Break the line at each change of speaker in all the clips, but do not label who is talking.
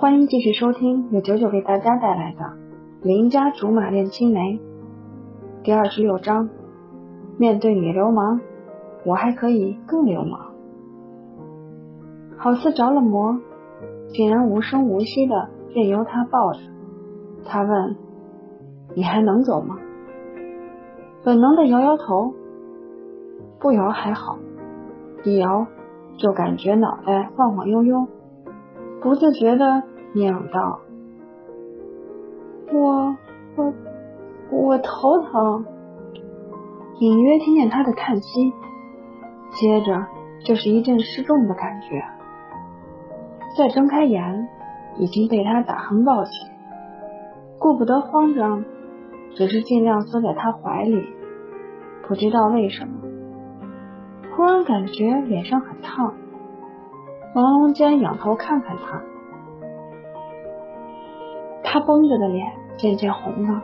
欢迎继续收听由九九给大家带来的《邻家竹马恋青梅》第二十六章。面对女流氓，我还可以更流氓。好似着了魔，竟然无声无息的任由他抱着。他问：“你还能走吗？”本能的摇摇头，不摇还好，一摇就感觉脑袋晃晃悠悠。不自觉的念道：“我我我头疼。”隐约听见他的叹息，接着就是一阵失重的感觉。再睁开眼，已经被他打横抱起，顾不得慌张，只是尽量缩在他怀里。不知道为什么，忽然感觉脸上很烫。朦胧间仰头看看他，他绷着的脸渐渐红了，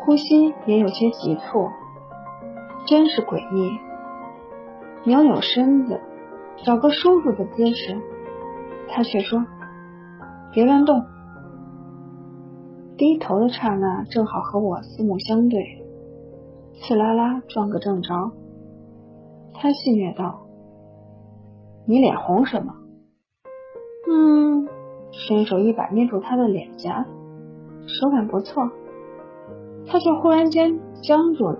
呼吸也有些急促，真是诡异。扭扭身子，找个舒服的姿势，他却说：“别乱动。”低头的刹那，正好和我四目相对，刺啦啦撞个正着。他戏谑道。你脸红什么？嗯，伸手一把捏住他的脸颊，手感不错。他却忽然间僵住了，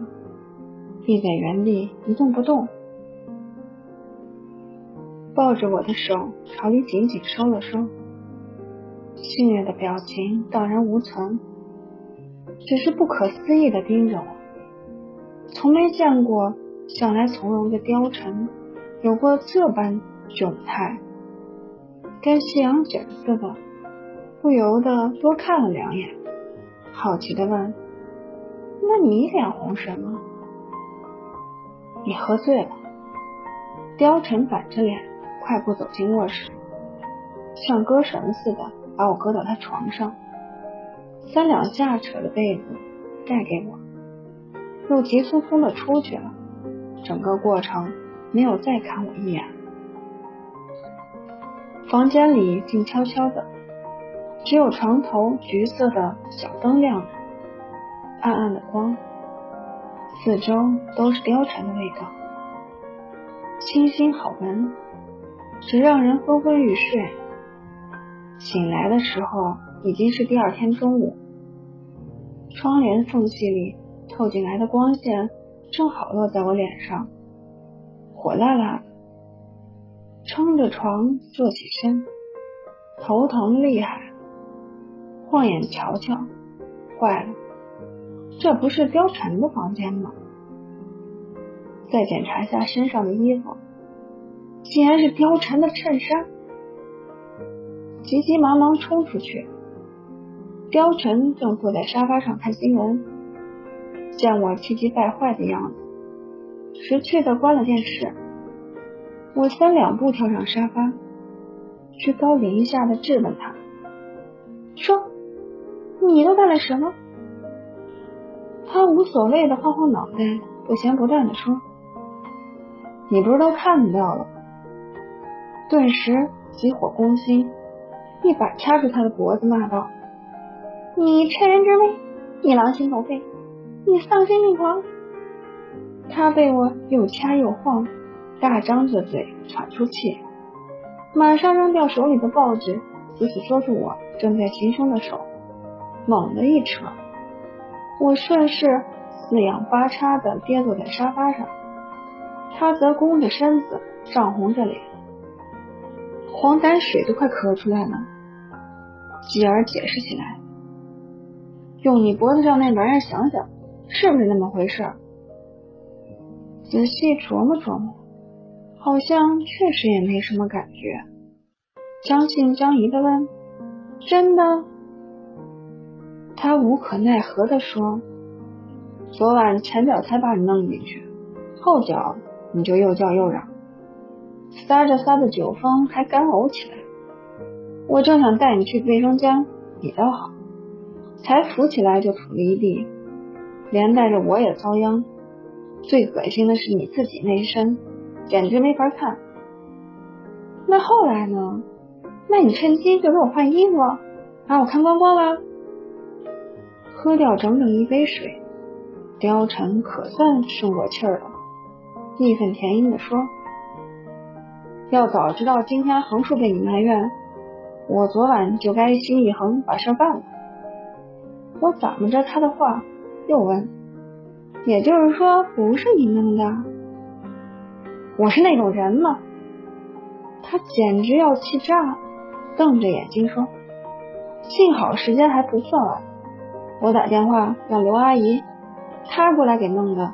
立在原地一动不动，抱着我的手朝里紧紧收了收，戏谑的表情荡然无存，只是不可思议的盯着我。从没见过向来从容的貂蝉有过这般。窘态，跟夕阳景似的，不由得多看了两眼，好奇的问：“那你脸红什么？”你喝醉了。貂蝉板着脸，快步走进卧室，像割绳似的把我搁到他床上，三两下扯着被子盖给我，又急匆匆的出去了。整个过程没有再看我一眼。房间里静悄悄的，只有床头橘色的小灯亮着，暗暗的光，四周都是貂蝉的味道，清新好闻，只让人昏昏欲睡。醒来的时候已经是第二天中午，窗帘缝隙里透进来的光线正好落在我脸上，火辣辣的。撑着床坐起身，头疼厉害，晃眼瞧瞧，坏了，这不是貂蝉的房间吗？再检查一下身上的衣服，竟然是貂蝉的衬衫，急急忙忙冲出去，貂蝉正坐在沙发上看新闻，见我气急败坏的样子，识趣的关了电视。我三两步跳上沙发，居高临下的质问他：“说，你都干了什么？”他无所谓的晃晃脑袋，不咸不淡的说：“你不是都看到了？”顿时急火攻心，一把掐住他的脖子，骂道：“你趁人之危，你狼心狗肺，你丧心病狂！”他被我又掐又晃。大张着嘴喘出气，马上扔掉手里的报纸，死死捉住我正在行凶的手，猛地一扯，我顺势四仰八叉的跌坐在沙发上，他则弓着身子，涨红着脸，黄胆水都快咳出来了，继而解释起来：“用你脖子上那玩意儿想想，是不是那么回事？”仔细琢磨琢磨。好像确实也没什么感觉，将信将疑的问：“真的？”他无可奈何的说：“昨晚前脚才把你弄进去，后脚你就又叫又嚷，撒着撒着酒疯还干呕起来。我正想带你去卫生间，你倒好，才扶起来就吐了一地，连带着我也遭殃。最恶心的是你自己那身。”简直没法看。那后来呢？那你趁机就给我换衣服，把我看光光了。喝掉整整一杯水，貂蝉可算顺过气儿了，义愤填膺的说：“要早知道今天横竖被你埋怨，我昨晚就该心一横把事办了。”我咂摸着他的话，又问：“也就是说，不是你弄的？我是那种人吗？”他简直要气炸，瞪着眼睛说：“幸好时间还不算晚，我打电话让刘阿姨，她过来给弄的。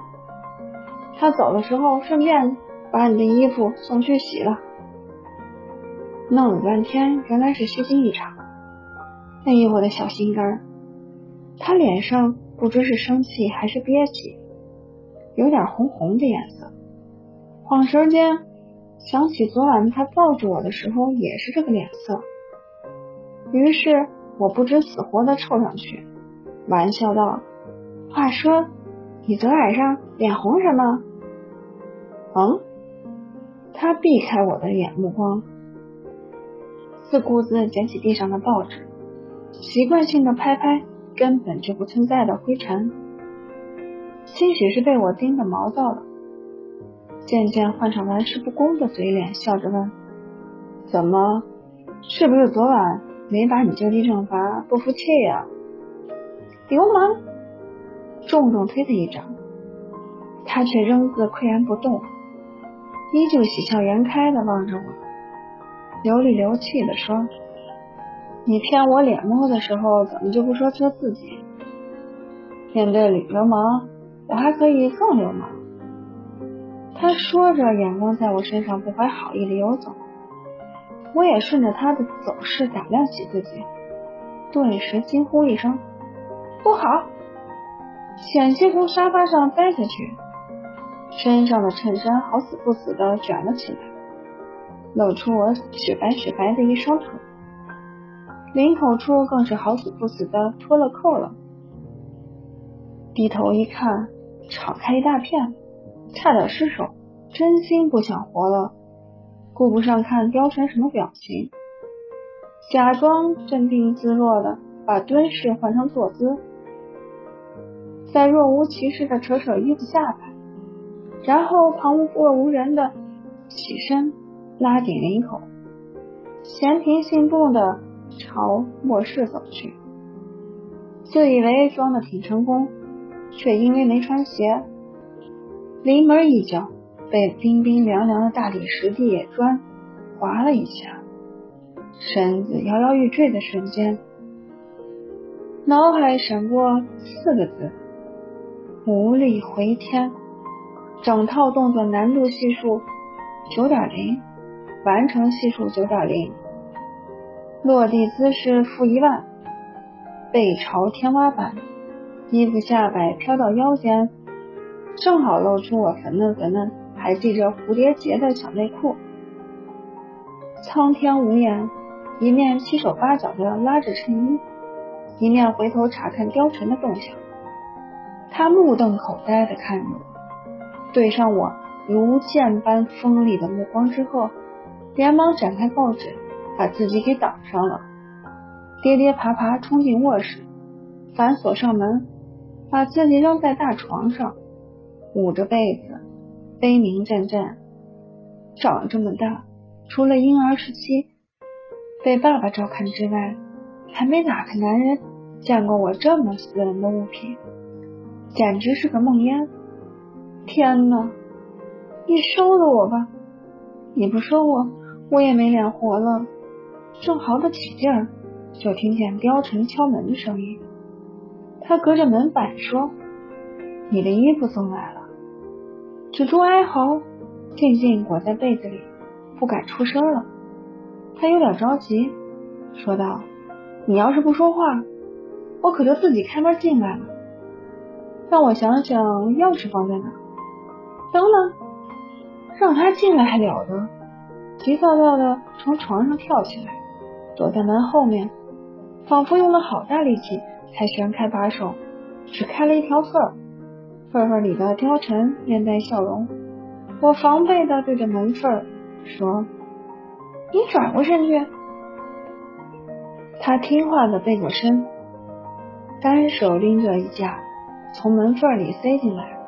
她走的时候顺便把你的衣服送去洗了。弄了半天，原来是虚惊一场。哎呦，我的小心肝！”他脸上不知是生气还是憋气，有点红红的颜色。恍神间想起昨晚他抱着我的时候也是这个脸色，于是我不知死活的凑上去，玩笑道：“话说你昨晚上脸红什么？”嗯，他避开我的眼目光，自顾自捡起地上的报纸，习惯性的拍拍。根本就不存在的灰尘，兴许是被我盯得毛躁了，渐渐换上玩世不恭的嘴脸，笑着问：“怎么？是不是昨晚没把你就地正法，不服气呀？”流氓！重重推他一掌，他却仍自岿然不动，依旧喜笑颜开的望着我，流里流气的说。你骗我脸摸的时候，怎么就不说说自己？面对流氓，我还可以更流氓。他说着，眼光在我身上不怀好意的游走，我也顺着他的走势打量起自己，顿时惊呼一声：“不好！”险些从沙发上栽下去，身上的衬衫好死不死的卷了起来，露出我雪白雪白的一双腿。领口处更是好死不死的脱了扣了，低头一看，敞开一大片，差点失手，真心不想活了，顾不上看貂蝉什么表情，假装镇定自若的把蹲式换成坐姿，再若无其事的扯扯衣服下摆，然后旁若无人的起身拉紧领口，闲庭信步的。朝卧室走去，自以为装的挺成功，却因为没穿鞋，临门一脚被冰冰凉凉的大理石地砖划了一下，身子摇摇欲坠的瞬间，脑海闪过四个字：无力回天。整套动作难度系数九点零，完成系数九点零。落地姿势负一万，背朝天花板，衣服下摆飘到腰间，正好露出我粉嫩粉嫩还系着蝴蝶结的小内裤。苍天无言，一面七手八脚的拉着衬衣，一面回头查看貂蝉的动向。他目瞪口呆的看着我，对上我如剑般锋利的目光之后，连忙展开报纸。把自己给挡上了，跌跌爬爬冲进卧室，反锁上门，把自己扔在大床上，捂着被子，悲鸣阵阵。长这么大，除了婴儿时期被爸爸照看之外，还没哪个男人见过我这么私人的物品，简直是个梦魇。天哪，你收了我吧！你不收我，我也没脸活了。正豪的起劲儿，就听见貂蝉敲门的声音。他隔着门板说：“你的衣服送来了。”蜘蛛哀嚎，静静裹在被子里，不敢出声了。他有点着急，说道：“你要是不说话，我可就自己开门进来了。让我想想，钥匙放在哪？等等，让他进来还了得！”急躁躁的从床上跳起来。躲在门后面，仿佛用了好大力气才旋开把手，只开了一条缝儿。缝缝里的貂蝉面带笑容，我防备的对着门缝说：“你转过身去，他听话的背过身，单手拎着衣架从门缝里塞进来，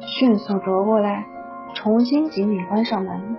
迅速夺过来，重新紧紧关上门。